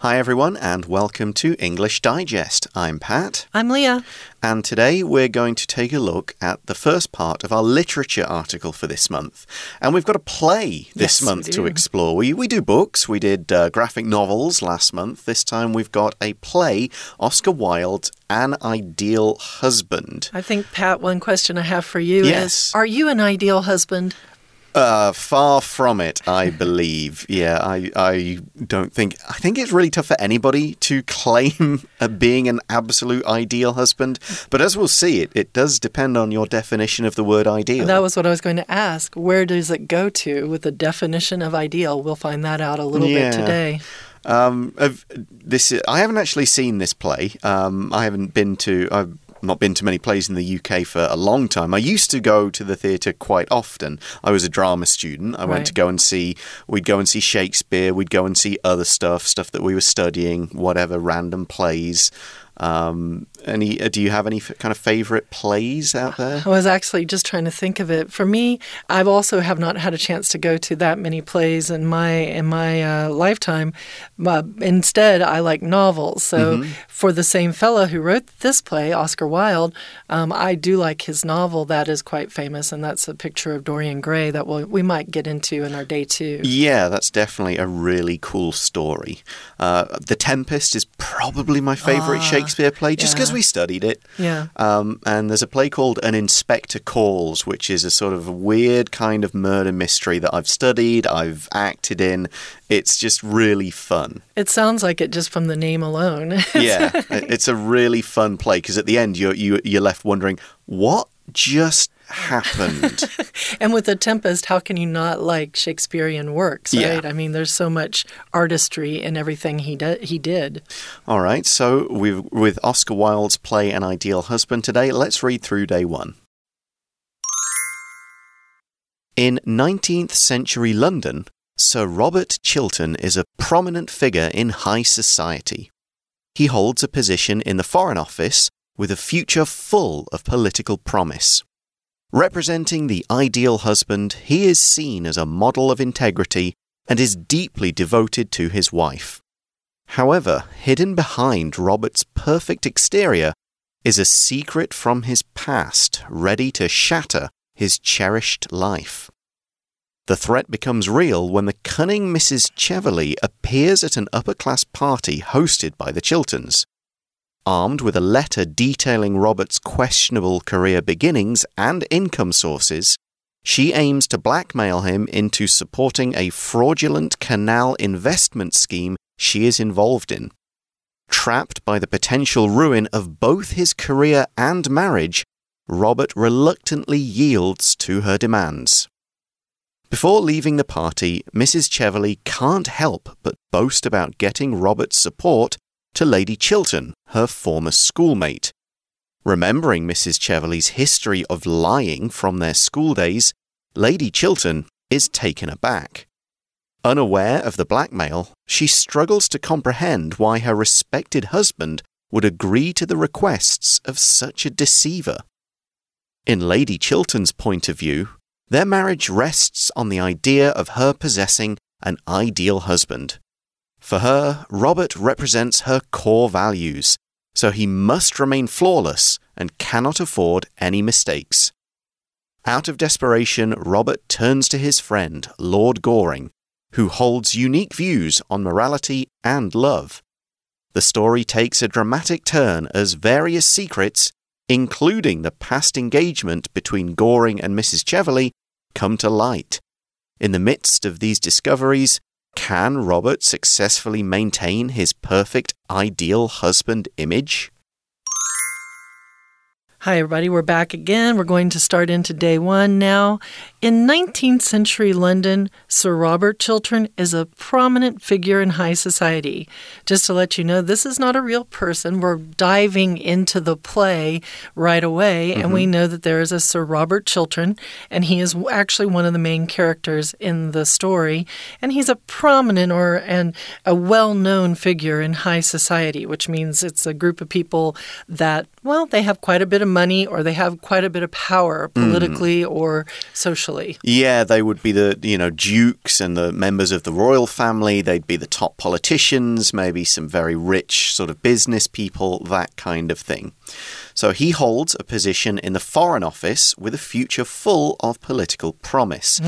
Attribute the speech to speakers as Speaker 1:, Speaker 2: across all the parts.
Speaker 1: Hi, everyone, and welcome to English Digest. I'm Pat.
Speaker 2: I'm Leah.
Speaker 1: And today we're going to take a look at the first part of our literature article for this month. And we've got a play this
Speaker 2: Yes,
Speaker 1: month to explore. We, we do books, we did uh, graphic novels last month. This time we've got a play, Oscar Wilde's An Ideal Husband.
Speaker 2: I think, Pat, one question I have for you
Speaker 1: Yes.
Speaker 2: is Are you an ideal husband?
Speaker 1: Uh, far from it, I believe. Yeah, I, I don't think. I think it's really tough for anybody to claim being an absolute ideal husband. But as we'll see, it, it does depend on your definition of the word ideal.
Speaker 2: That was what I was going to ask. Where does it go to with the definition of ideal? We'll find that out a little
Speaker 1: Yeah.
Speaker 2: bit today.
Speaker 1: Um, this, I haven't actually seen this play. Um, I haven't been to. I've not been to many plays in the UK for a long time. I used to go to the theatre quite often. I was a drama student. I went to go and see. We'd go and see Shakespeare. We'd go and see other stuff, stuff that we were studying, whatever random plays. Um, any? uh, Do you have any f- kind of favourite plays out there?
Speaker 2: I was actually just trying to think of it. For me, I've also have not had a chance to go to that many plays in my in my uh, lifetime. But instead, I like novels. So for the same fellow who wrote this play, Oscar Wilde, um, I do like his novel that is quite famous, and that's a picture of Dorian Gray that we'll, we might get into in our day two.
Speaker 1: Yeah, that's definitely a really cool story. Uh, the Tempest is probably my favourite Shakespeare play, just because
Speaker 2: yeah.
Speaker 1: We studied it.
Speaker 2: Yeah.
Speaker 1: Um, and there's a play called An Inspector Calls, which is a sort of weird kind of murder mystery that I've studied, I've acted in. It's just really fun.
Speaker 2: It sounds like it just from the name alone.
Speaker 1: Yeah, it's a really fun play because at the end you're you, you're left wondering what just happened.
Speaker 2: and with The Tempest, how can you not like Shakespearean works,
Speaker 1: Yeah.
Speaker 2: right? I mean, there's so much artistry in everything he, he did.
Speaker 1: All right, so we've, with Oscar Wilde's play An Ideal Husband today, let's read through day one. In 19th century London, Sir Robert Chiltern is a prominent figure in high society. He holds a position in the Foreign Office with a future full of political promise. Representing the ideal husband, he is seen as a model of integrity and is deeply devoted to his wife. However, hidden behind Robert's perfect exterior is a secret from his past ready to shatter his cherished life. The threat becomes real when the cunning Mrs. Cheveley appears at an upper class party hosted by the Chilterns. Armed with a letter detailing Robert's questionable career beginnings and income sources, she aims to blackmail him into supporting a fraudulent canal investment scheme she is involved in. Trapped by the potential ruin of both his career and marriage, Robert reluctantly yields to her demands. Before leaving the party, Mrs. Cheveley can't help but boast about getting Robert's support to Lady Chiltern, her former schoolmate. Remembering Mrs. Cheveley's history of lying from their school days, Lady Chiltern is taken aback. Unaware of the blackmail, she struggles to comprehend why her respected husband would agree to the requests of such a deceiver. In Lady Chiltern's point of view, their marriage rests on the idea of her possessing an ideal husband. For her, Robert represents her core values, so he must remain flawless and cannot afford any mistakes. Out of desperation, Robert turns to his friend, Lord Goring, who holds unique views on morality and love. The story takes a dramatic turn as various secrets, including the past engagement between Goring and Mrs. Cheveley, come to light. In the midst of these discoveries, can Robert successfully maintain his perfect ideal husband image?
Speaker 2: Hi, everybody. We're back again. We're going to start into day one now. In 19th century London, Sir Robert Chiltern is a prominent figure in high society. Just to let you know, this is not a real person. We're diving into the play right away, and we mm-hmm. know that there is a Sir Robert Chiltern, and he is actually one of the main characters in the story. And he's a prominent or and a well-known figure in high society, which means it's a group of people that, well, they have quite a bit of of money or they have quite a bit of power mm. politically or socially.
Speaker 1: Yeah, they would be the, you know, dukes and the members of the royal family. They'd be the top politicians, maybe some very rich sort of business people, that kind of thing. So he holds a position in the Foreign Office with a future full of political promise.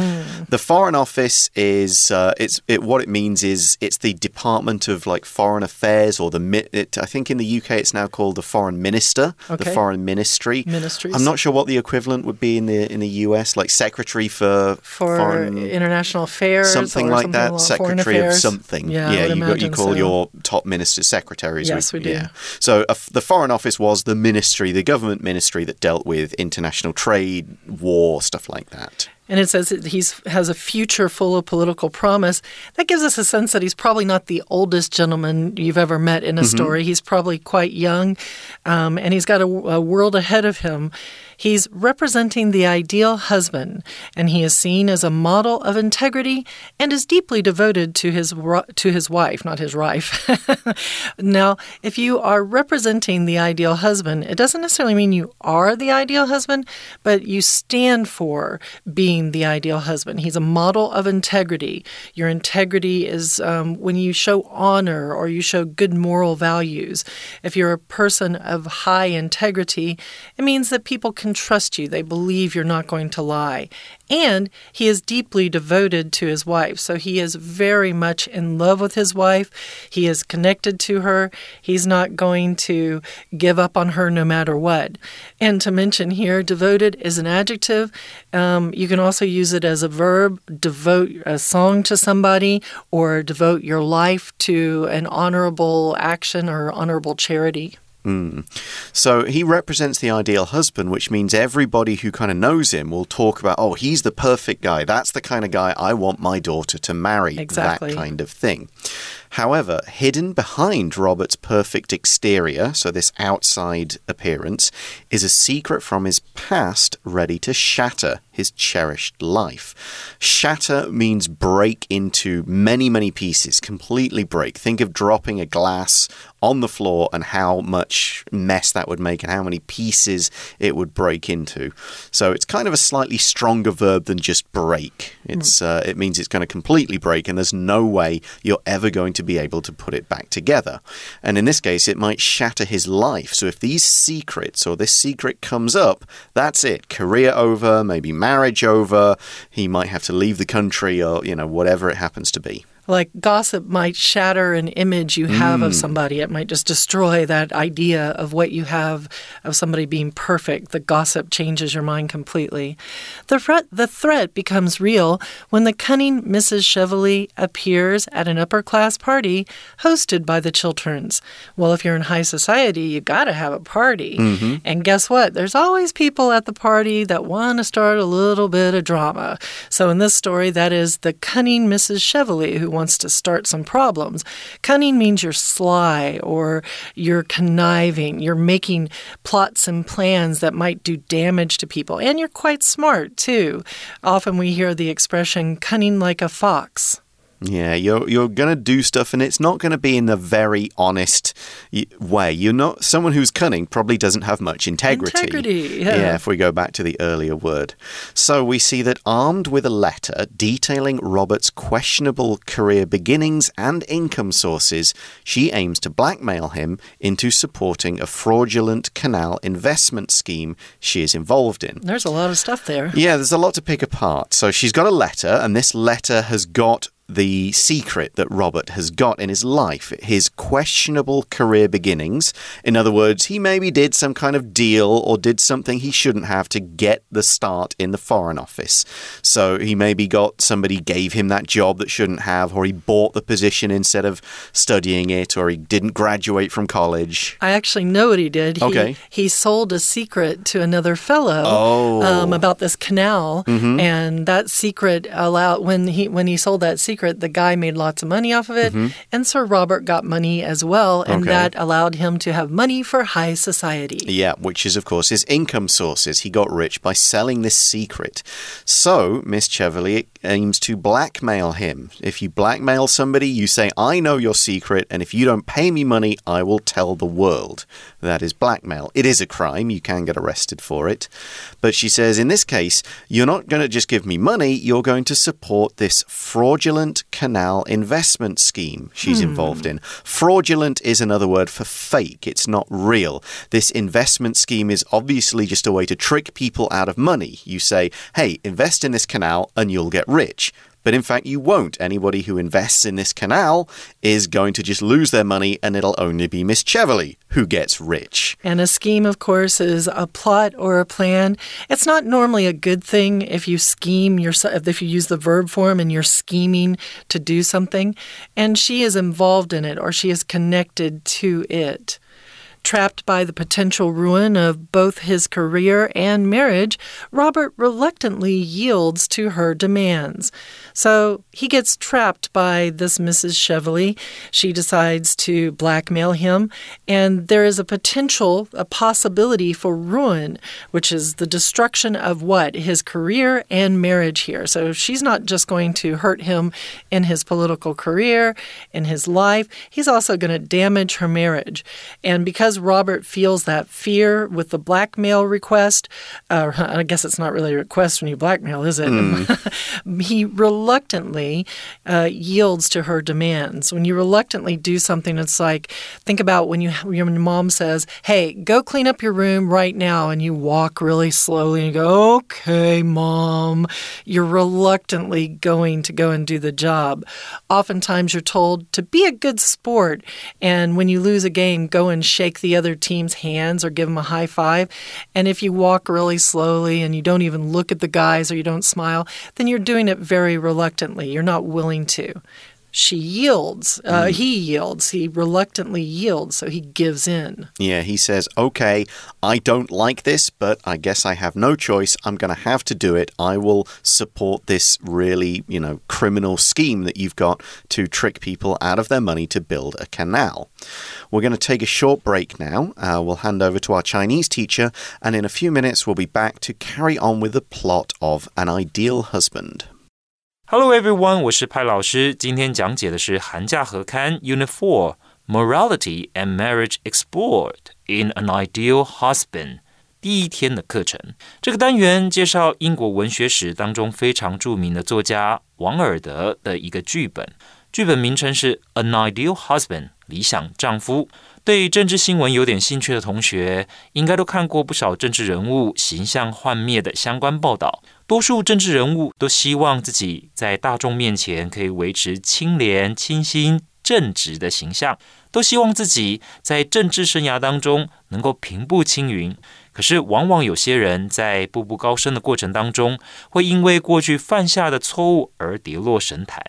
Speaker 1: The Foreign Office is uh, it's it what it means is it's the Department of like Foreign Affairs or the it, I think in the UK it's now called the Foreign Minister, the Foreign Ministry.
Speaker 2: Ministries.
Speaker 1: I'm not sure what the equivalent would be in the in the US, like Secretary for
Speaker 2: For
Speaker 1: Foreign
Speaker 2: international affairs,
Speaker 1: something like
Speaker 2: something
Speaker 1: that, secretary of something.
Speaker 2: Yeah, would
Speaker 1: you, you call
Speaker 2: so.
Speaker 1: your top ministers secretaries.
Speaker 2: Yes, we do.
Speaker 1: Yeah. So uh, the Foreign Office was the ministry, the government ministry that dealt with international trade, war, stuff like that.
Speaker 2: And it says that he's has a future full of political promise. That gives us a sense that he's probably not the oldest gentleman you've ever met in a story. He's probably quite young, um, and he's got a, a world ahead of him. He's representing the ideal husband, and he is seen as a model of integrity and is deeply devoted to his to his wife, not his wife. now, if you are representing the ideal husband, it doesn't necessarily mean you are the ideal husband, but you stand for being the ideal husband. He's a model of integrity. Your integrity is um, when you show honor or you show good moral values. If you're a person of high integrity, it means that people can trust you. They believe you're not going to lie. And he is deeply devoted to his wife. So he is very much in love with his wife. He is connected to her. He's not going to give up on her no matter what. And to mention here, devoted is an adjective. Um, you can also use it as a verb, devote a song to somebody or devote your life to an honorable action or honorable charity. Hmm.
Speaker 1: So he represents the ideal husband, which means everybody who kind of knows him will talk about, oh, he's the perfect guy. That's the kind of guy I want my daughter to marry.
Speaker 2: Exactly.
Speaker 1: That kind of thing. However, hidden behind Robert's perfect exterior, so this outside appearance, is a secret from his past ready to shatter his cherished life. Shatter means break into many, many pieces, completely break. Think of dropping a glass on the floor and how much mess that would make and how many pieces it would break into. So it's kind of a slightly stronger verb than just break. It's uh, it means it's going to completely break and there's no way you're ever going to be able to put it back together. And in this case it might shatter his life. So if these secrets or this secret comes up, that's it. Career over, maybe marriage over, he might have to leave the country or you know whatever it happens to be.
Speaker 2: Like gossip might shatter an image you have
Speaker 1: Mm.
Speaker 2: of somebody. It might just destroy that idea of what you have of somebody being perfect. The gossip changes your mind completely. The threat, the threat becomes real when the cunning Mrs. Cheveley appears at an upper class party hosted by the Chilterns. Well, if you're in high society, you got to have a party.
Speaker 1: Mm-hmm.
Speaker 2: And guess what? There's always people at the party that want to start a little bit of drama. So in this story, that is the cunning Mrs. Cheveley who wants to start some problems. Cunning means you're sly or you're conniving, you're making plots and plans that might do damage to people, and you're quite smart too. Often we hear the expression cunning like a fox.
Speaker 1: Yeah, you're you're gonna do stuff, and it's not gonna be in a very honest way. You're not someone who's cunning. Probably doesn't have much integrity.
Speaker 2: Integrity, yeah.
Speaker 1: If we go back to the earlier word, so we see that armed with a letter detailing Robert's questionable career beginnings and income sources, she aims to blackmail him into supporting a fraudulent canal investment scheme she is involved in.
Speaker 2: There's a lot of stuff there.
Speaker 1: Yeah, there's a lot to pick apart. So she's got a letter, and this letter has got the secret that Robert has got in his life his questionable career beginnings. In other words, he maybe did some kind of deal or did something he shouldn't have to get the start in the Foreign Office. So he maybe got somebody gave him that job that shouldn't have, or he bought the position instead of studying it, or he didn't graduate from college.
Speaker 2: I actually know what he did. He,
Speaker 1: Okay.
Speaker 2: He sold a secret to another fellow
Speaker 1: Oh.
Speaker 2: um, about this canal, and that secret allowed when he when he sold that secret, secret, the guy made lots of money off of it,
Speaker 1: Mm-hmm.
Speaker 2: and Sir Robert got money as well, and
Speaker 1: Okay.
Speaker 2: that allowed him to have money for high society.
Speaker 1: Yeah, which is, of course, his income sources. He got rich by selling this secret. So, Miss Cheveley aims to blackmail him. If you blackmail somebody, you say, I know your secret, and if you don't pay me money, I will tell the world. That is blackmail. It is a crime. You can get arrested for it. But she says, in this case, you're not going to just give me money, you're going to support this fraudulent canal investment scheme she's hmm. involved in. Fraudulent is another word for fake, it's not real. This investment scheme is obviously just a way to trick people out of money. You say, hey, invest in this canal and you'll get rich. But in fact, you won't. Anybody who invests in this canal is going to just lose their money, and it'll only be Miss Cheveley who gets rich.
Speaker 2: And a scheme, of course, is a plot or a plan. It's not normally a good thing if you scheme yourself, if you use the verb form and you're scheming to do something. And she is involved in it or she is connected to it. Trapped by the potential ruin of both his career and marriage, Robert reluctantly yields to her demands. So he gets trapped by this Mrs. Cheveley. She decides to blackmail him, and there is a potential, a possibility for ruin, which is the destruction of what? His career and marriage here. So she's not just going to hurt him in his political career, in his life, he's also going to damage her marriage. And because Robert feels that fear with the blackmail request, uh, I guess it's not really a request when you blackmail, is it? he reluctantly uh, yields to her demands. When you reluctantly do something, it's like think about when you your mom says, "Hey, go clean up your room right now," and you walk really slowly and go, "Okay, mom." You're reluctantly going to go and do the job. Oftentimes, you're told to be a good sport, and when you lose a game, go and shake the other team's hands or give them a high five. And if you walk really slowly and you don't even look at the guys or you don't smile, then you're doing it very reluctantly. You're not willing to. She yields. Uh, He yields. He reluctantly yields, so he gives in.
Speaker 1: Yeah, he says, okay, I don't like this, but I guess I have no choice. I'm going to have to do it. I will support this really, you know, criminal scheme that you've got to trick people out of their money to build a canal. We're going to take a short break now. Uh, we'll hand over to our Chinese teacher, and in a few minutes, we'll be back to carry on with the plot of An Ideal Husband.
Speaker 3: Hello everyone，我是派老师。今天讲解的是寒假合刊 Unit Four Morality and Marriage Explored in an Ideal Husband 第一天的课程。这个单元介绍英国文学史当中非常著名的作家王尔德的一个剧本，剧本名称是《An Ideal Husband》理想丈夫。对政治新闻有点兴趣的同学，应该都看过不少政治人物形象幻灭的相关报道。多数政治人物都希望自己在大众面前可以维持清廉、清新、正直的形象，都希望自己在政治生涯当中能够平步青云。可是，往往有些人在步步高升的过程当中，会因为过去犯下的错误而跌落神坛。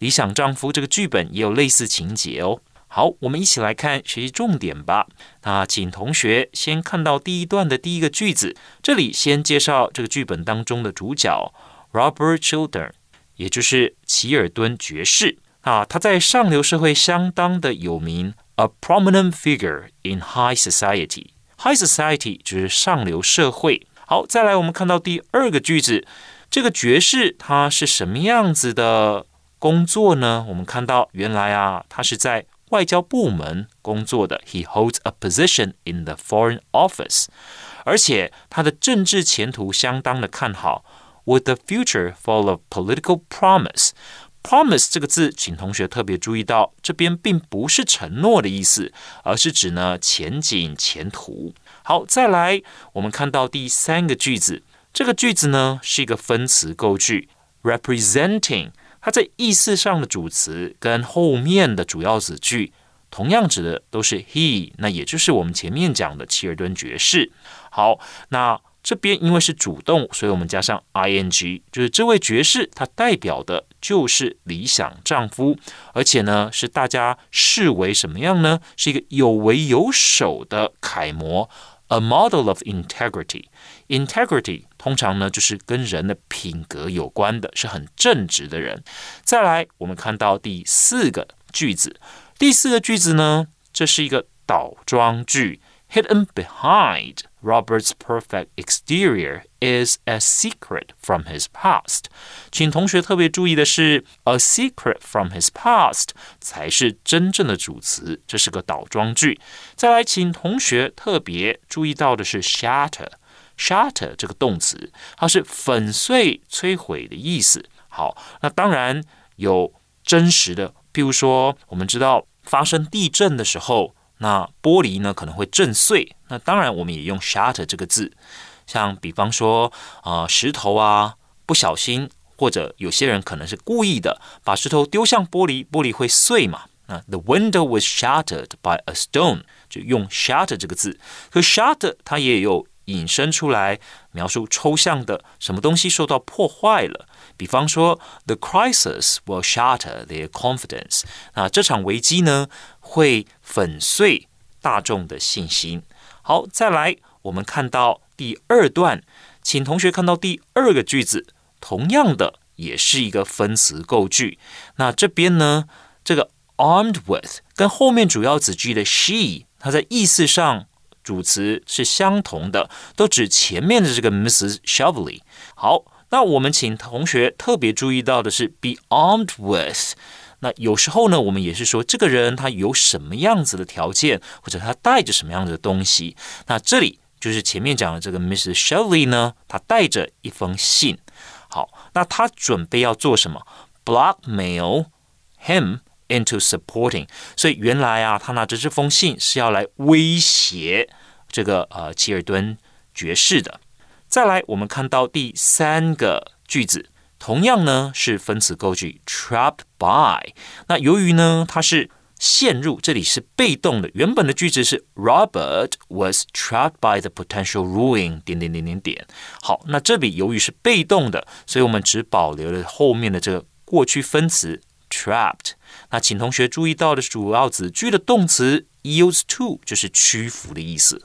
Speaker 3: 理想丈夫这个剧本也有类似情节哦。好，我们一起来看学习重点吧。那请同学先看到第一段的第一个句子，这里先介绍这个剧本当中的主角 Robert Chiltern，也就是齐尔敦爵士啊，他在上流社会相当的有名，a prominent figure in high society。High society 就是上流社会。好，再来我们看到第二个句子，这个爵士他是什么样子的工作呢？我们看到原来啊，他是在外交部门工作的，He holds a position in the Foreign Office，而且他的政治前途相当的看好，with a future full of political promise。Promise 这个字，请同学特别注意到，这边并不是承诺的意思，而是指呢前景、前途。好，再来，我们看到第三个句子，这个句子呢是一个分词构句，representing。 它在意思上的主词跟后面的主要子句同样指的都是 he，那也就是我们前面讲的齐尔顿爵士。好，那这边因为是主动，所以我们加上 ing，就是这位爵士他代表的就是理想丈夫，而且呢是大家视为什么样呢？是一个有为有守的楷模 a model of integrity. Integrity 通常呢就是跟人的品格有关的，是很正直的人。再来，我们看到第四个句子，第四个句子呢，这是一个倒装句，hidden behind。Robert's perfect exterior is a secret from his past。请同学特别注意的是，a secret from his past 才是真正的主词，这是个倒装句。再来，请同学特别注意到的是 shatter。Shatter 这个动词，它是粉碎、摧毁的意思。好，那当然有真实的，譬如说，我们知道发生地震的时候。那玻璃呢可能会震碎，那当然我们也用 shatter 这个字，像比方说啊石头啊不小心，或者有些人可能是故意的，把石头丢向玻璃，玻璃会碎嘛。那 the window was shattered by a stone，就用 shatter 这个字。可 shatter 它也有引申出来描述抽象的什么东西受到破坏了。比方说，the crisis will shatter their confidence。那这场危机呢，会粉碎大众的信心。好，再来，我们看到第二段，请同学看到第二个句子，同样的也是一个分词构句。那这边呢，这个 armed with 跟后面主要子句的 she，它在意思上主词是相同的，都指前面的这个 Mrs. Shovely。好。那我们请同学特别注意到的是 be armed with。那有时候呢，我们也是说这个人他有什么样子的条件，或者他带着什么样子的东西。那这里就是前面讲的这个 Mrs. Shovely 呢，他带着一封信。好，那他准备要做什么？Blackmail him into supporting。所以原来啊，他拿着这封信是要来威胁这个呃吉尔顿爵士的。再来，我们看到第三个句子，同样呢是分词构句，trapped by。那由于呢它是陷入，这里是被动的，原本的句子是 Robert was trapped by the potential ruin 点点点点点。好，那这里由于是被动的，所以我们只保留了后面的这个过去分词 trapped。那请同学注意到的主要子句的动词 yields to，就是屈服的意思。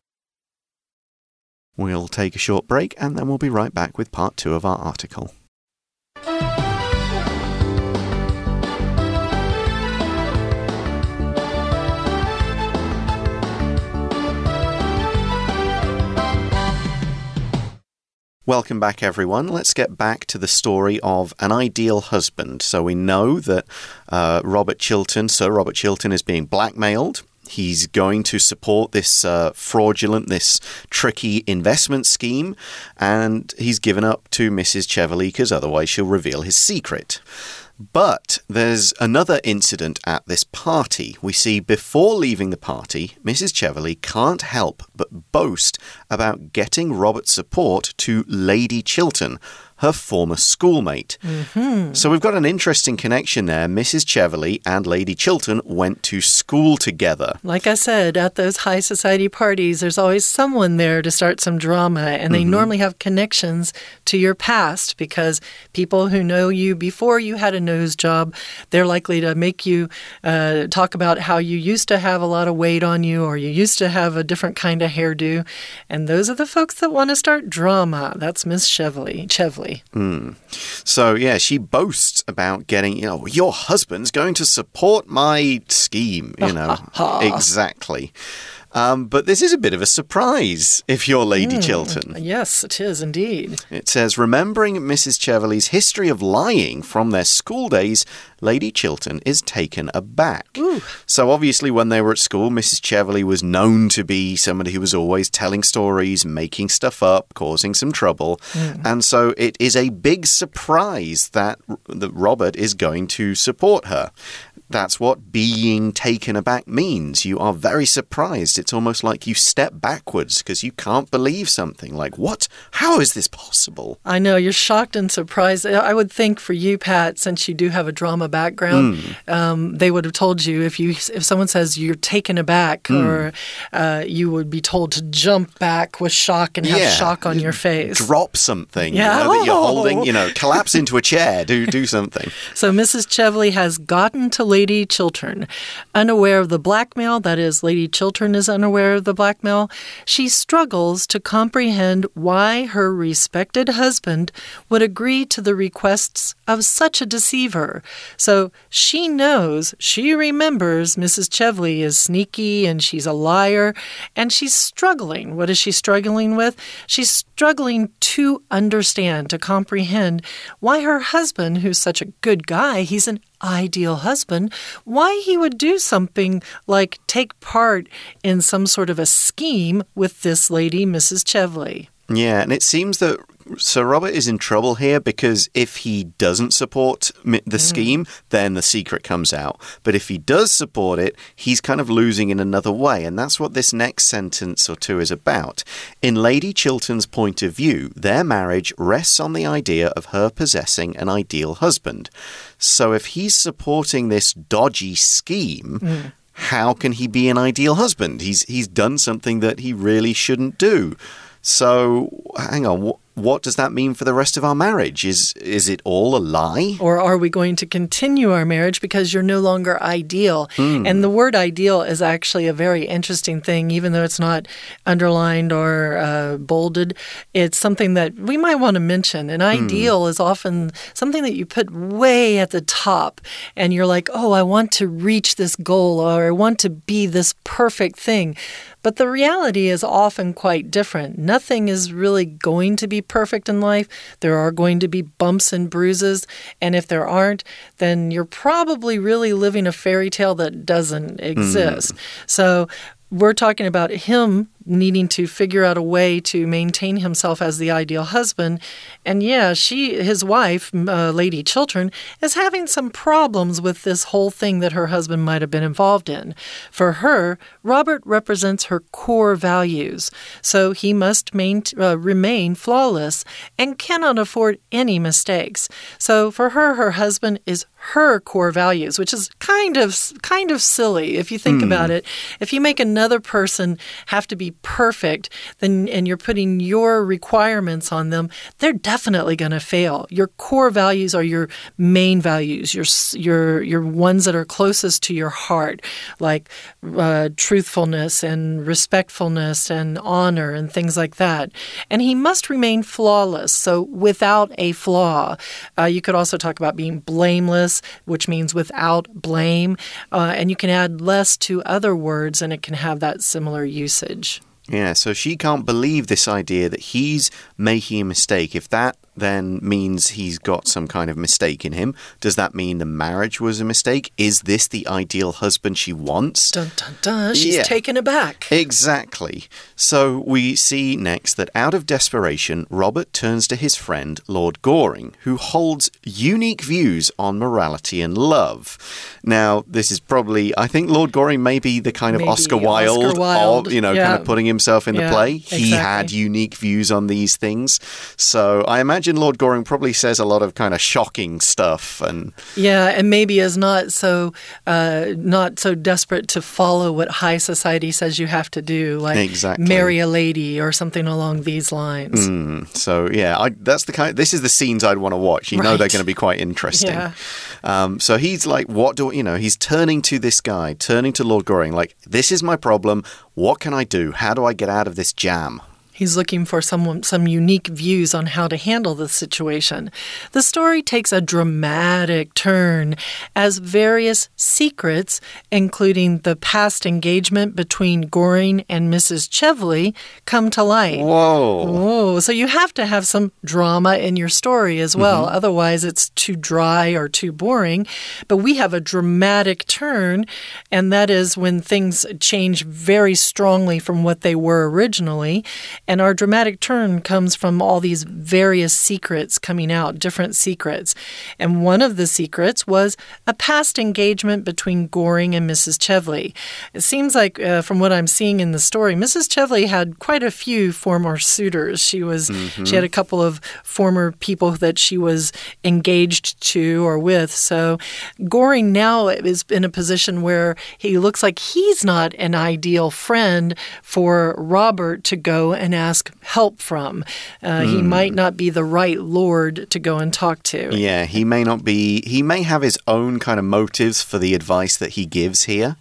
Speaker 1: We'll take a short break and then we'll be right back with part two of our article. Welcome back, everyone. Let's get back to the story of an ideal husband. So, we know that uh, Robert Chiltern, Sir Robert Chiltern, is being blackmailed He's going to support this uh, fraudulent, this tricky investment scheme, and he's given up to Mrs. Cheveley because otherwise she'll reveal his secret. But there's another incident at this party. We see before leaving the party, Mrs. Cheveley can't help but boast about getting Robert's support to Lady Chiltern, her former schoolmate.
Speaker 2: Mm -hmm.
Speaker 1: So we've got an interesting connection there. Mrs. Cheveley and Lady Chiltern went to school together.
Speaker 2: Like I said, at those high society parties, there's always someone there to start some drama, and they mm -hmm. normally have connections to your past because people who know you before you had a nose job, they're likely to make you uh, talk about how you used to have a lot of weight on you or you used to have a different kind of hairdo. And those are the folks that want to start drama. That's Miss Cheveley.
Speaker 1: Mm. So, yeah, she boasts about getting, you know, your husband's going to support my scheme, you know. exactly. Um, but this is a bit of a surprise if you're Lady mm, Chiltern.
Speaker 2: Yes, it is indeed.
Speaker 1: It says, remembering Mrs. Cheveley's history of lying from their school days, Lady Chiltern is taken aback.
Speaker 2: Ooh.
Speaker 1: So, obviously, when they were at school, Mrs. Cheveley was known to be somebody who was always telling stories, making stuff up, causing some trouble. Mm. And so, it is a big surprise that, that Robert is going to support her. That's what being taken aback means. You are very surprised. It's almost like you step backwards because you can't believe something. Like, what? How is this possible?
Speaker 2: I know, you're shocked and surprised. I would think for you, Pat, since you do have a drama background, mm. um, they would have told you if you if someone says you're taken aback mm. or uh, you would be told to jump back with shock and have yeah. shock on your face.
Speaker 1: Drop something
Speaker 2: yeah.
Speaker 1: You know, that you're holding, you know, collapse into a chair, do, do something.
Speaker 2: So Mrs. Cheveley has gotten to Lady Chiltern. Unaware of the blackmail, that is, Lady Chiltern is unaware of the blackmail, she struggles to comprehend why her respected husband would agree to the requests of such a deceiver. So she knows, she remembers Mrs. Cheveley is sneaky and she's a liar, and she's struggling. What is she struggling with? She's struggling to understand, to comprehend why her husband, who's such a good guy, he's an ideal husband, why he would do something like take part in some sort of a scheme with this lady, Mrs. Cheveley.
Speaker 1: Yeah, and it seems that Sir Robert is in trouble here because if he doesn't support the mm. scheme, then the secret comes out. But if he does support it, he's kind of losing in another way. And that's what this next sentence or two is about. In Lady Chiltern's point of view, their marriage rests on the idea of her possessing an ideal husband. So if he's supporting this dodgy scheme, mm. how can he be an ideal husband? He's, he's done something that he really shouldn't do. So, hang on, what does that mean for the rest of our marriage? Is is it all a lie?
Speaker 2: Or are we going to continue our marriage because you're no longer ideal? Mm. And the word ideal is actually a very interesting thing, even though it's not underlined or uh, bolded. It's something that we might want to mention. An hmm. ideal mm. is often something that you put way at the top, and you're like, oh, I want to reach this goal or I want to be this perfect thing. But the reality is often quite different. Nothing is really going to be perfect in life. There are going to be bumps and bruises. And if there aren't, then you're probably really living a fairy tale that doesn't exist. Mm. So we're talking about him needing to figure out a way to maintain himself as the ideal husband. And yeah, she, his wife, uh, Lady Chiltern, is having some problems with this whole thing that her husband might have been involved in. For her, Robert represents her core values, so he must main, uh, remain flawless and cannot afford any mistakes. So for her, her husband is her core values, which is kind of kind of silly if you think mm. about it. If you make another person have to be perfect, then and you're putting your requirements on them, they're definitely going to fail. Your core values are your main values, your your your ones that are closest to your heart, like uh, truthfulness and respectfulness and honor and things like that. And he must remain flawless, so without a flaw. Uh, you could also talk about being blameless, which means without blame, uh, and you can add less to other words, and it can have that similar usage.
Speaker 1: Yeah, so she can't believe this idea that he's making a mistake. If that then means he's got some kind of mistake in him. Does that mean the marriage was a mistake? Is this the ideal husband she wants?
Speaker 2: Dun dun dun. She's yeah. taken aback.
Speaker 1: Exactly. So we see next that out of desperation, Robert turns to his friend Lord Goring, who holds unique views on morality and love. Now, this is probably, I think Lord Goring may be the kind of Maybe Oscar Wilde, Oscar Wilde. Of, you know, yeah. kind of putting himself in yeah, the play. He had unique views on these things. So I imagine imagine Lord Goring probably says a lot of kind of shocking stuff, and
Speaker 2: yeah, and maybe is not so uh, not so desperate to follow what high society says you have to do, like exactly. marry a lady or something along these lines.
Speaker 1: Mm, so yeah, I, that's the kind. This is the scenes I'd want to watch. You right. know, they're going to be quite interesting. Yeah. Um, so he's like, what do you know? He's turning to this guy, turning to Lord Goring, like, this is my problem. What can I do? How do I get out of this jam?
Speaker 2: He's looking for some some unique views on how to handle the situation. The story takes a dramatic turn as various secrets, including the past engagement between Goring and Mrs. Cheveley, come to light.
Speaker 1: Whoa.
Speaker 2: Whoa. So you have to have some drama in your story as well. Mm -hmm. Otherwise, it's too dry or too boring. But we have a dramatic turn, and that is when things change very strongly from what they were originally. And our dramatic turn comes from all these various secrets coming out, different secrets. And one of the secrets was a past engagement between Goring and Mrs. Cheveley. It seems like, uh, from what I'm seeing in the story, Mrs. Cheveley had quite a few former suitors. She was mm -hmm. she had a couple of former people that she was engaged to or with. So Goring now is in a position where he looks like he's not an ideal friend for Robert to go and ask help from. Uh, mm. He hmm. might not be the right Lord to go and talk to.
Speaker 1: Yeah, he may not be, he may have his own kind of motives for the advice that he gives here.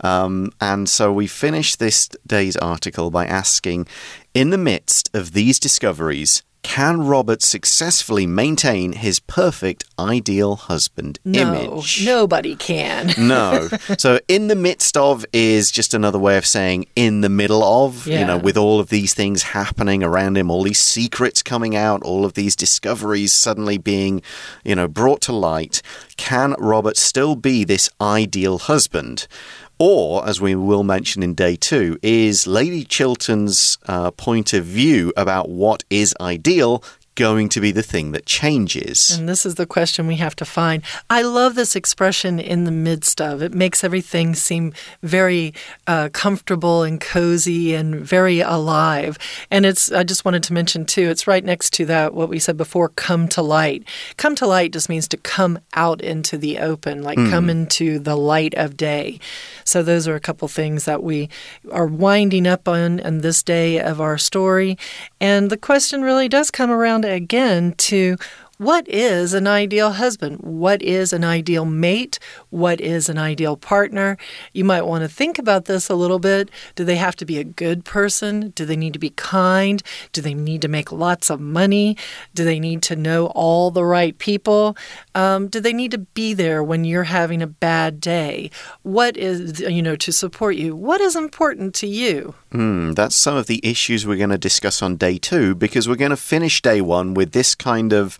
Speaker 1: Um, and so we finish this day's article by asking In the midst of these discoveries, can Robert successfully maintain his perfect ideal husband
Speaker 2: no,
Speaker 1: image?
Speaker 2: Nobody can.
Speaker 1: no. So, in the midst of is just another way of saying in the middle of, yeah. you know, with all of these things happening around him, all these secrets coming out, all of these discoveries suddenly being, you know, brought to light. Can Robert still be this ideal husband? Or, as we will mention in day two, is Lady Chiltern's uh, point of view about what is ideal going to be the thing that changes?
Speaker 2: And this is the question we have to find. I love this expression in the midst of. It makes everything seem very uh, comfortable and cozy and very alive. And it's, I just wanted to mention too, it's right next to that, what we said before, come to light. Come to light just means to come out into the open, like mm. come into the light of day. So those are a couple things that we are winding up on in this day of our story. And the question really does come around again to what is an ideal husband? What is an ideal mate? What is an ideal partner? You might want to think about this a little bit. Do they have to be a good person? Do they need to be kind? Do they need to make lots of money? Do they need to know all the right people? Um, do they need to be there when you're having a bad day? What is, you know, to support you? What is important to you?
Speaker 1: Mm, that's some of the issues we're going to discuss on day two because we're going to finish day one with this kind of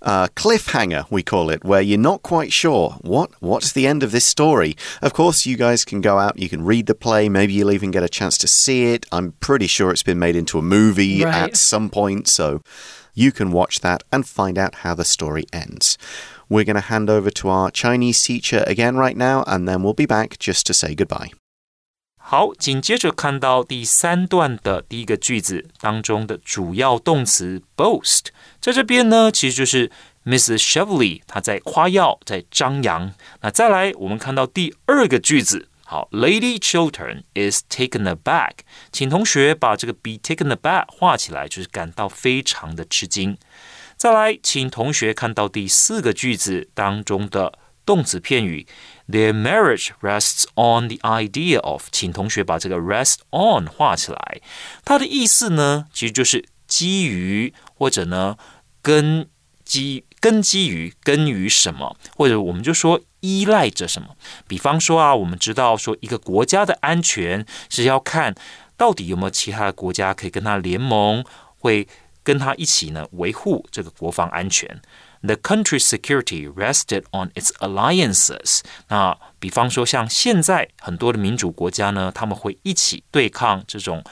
Speaker 1: uh, cliffhanger, we call it, where you're not quite sure what what's the end of this story. Of course, you guys can go out, you can read the play, maybe you'll even get a chance to see it. I'm pretty sure it's been made into a movie right. at some point, so you can watch that and find out how the story ends. We're going to hand over to our Chinese teacher again right now, and then we'll be back just to say goodbye.
Speaker 3: 好，紧接着看到第三段的第一个句子当中的主要动词 boast， 在这边呢，其实就是 Mrs. Cheveley 她在夸耀，在张扬。那再来，我们看到第二个句子，好，Lady Chiltern is taken aback，请同学把这个 be taken aback 画起来，就是感到非常的吃惊。再来，请同学看到第四个句子当中的动词片语。Their marriage rests on the idea of，请同学把这个 rest on 画起来。它的意思呢，其实就是基于或者呢根基根基于根于什么，或者我们就说依赖着什么。比方说啊，我们知道说一个国家的安全是要看到底有没有其他的国家可以跟他联盟，会跟他一起呢维护这个国防安全。The country's security rested on its alliances。那比方说，像现在很多的民主国家呢，他们会一起对抗这种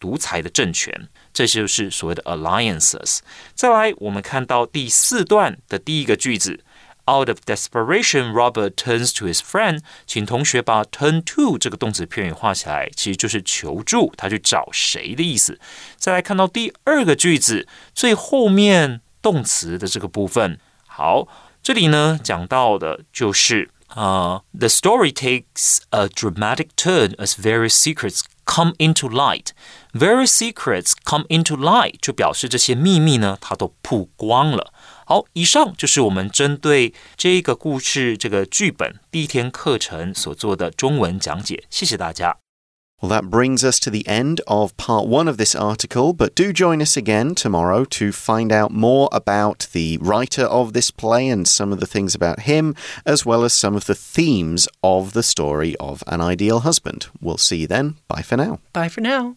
Speaker 3: 独裁的政权，这就是所谓的 alliances。再来，我们看到第四段的第一个句子，Out of desperation, Robert turns to his friend。请同学把 turn to 这个动词片语画起来，其实就是求助，他去找谁的意思。再来看到第二个句子最后面。动词的这个部分，好，这里呢讲到的就是啊、uh,，the story takes a dramatic turn as various secrets come into light. Very secrets come into light 就表示这些秘密呢，它都曝光了。好，以上就是我们针对这个故事这个剧本第一天课程所做的中文讲解。谢谢大家。
Speaker 1: Well, that brings us to the end of part one of this article, but do join us again tomorrow to find out more about the writer of this play and some of the things about him, as well as some of the themes of the story of An Ideal Husband. We'll see you then. Bye for now.
Speaker 2: Bye for now.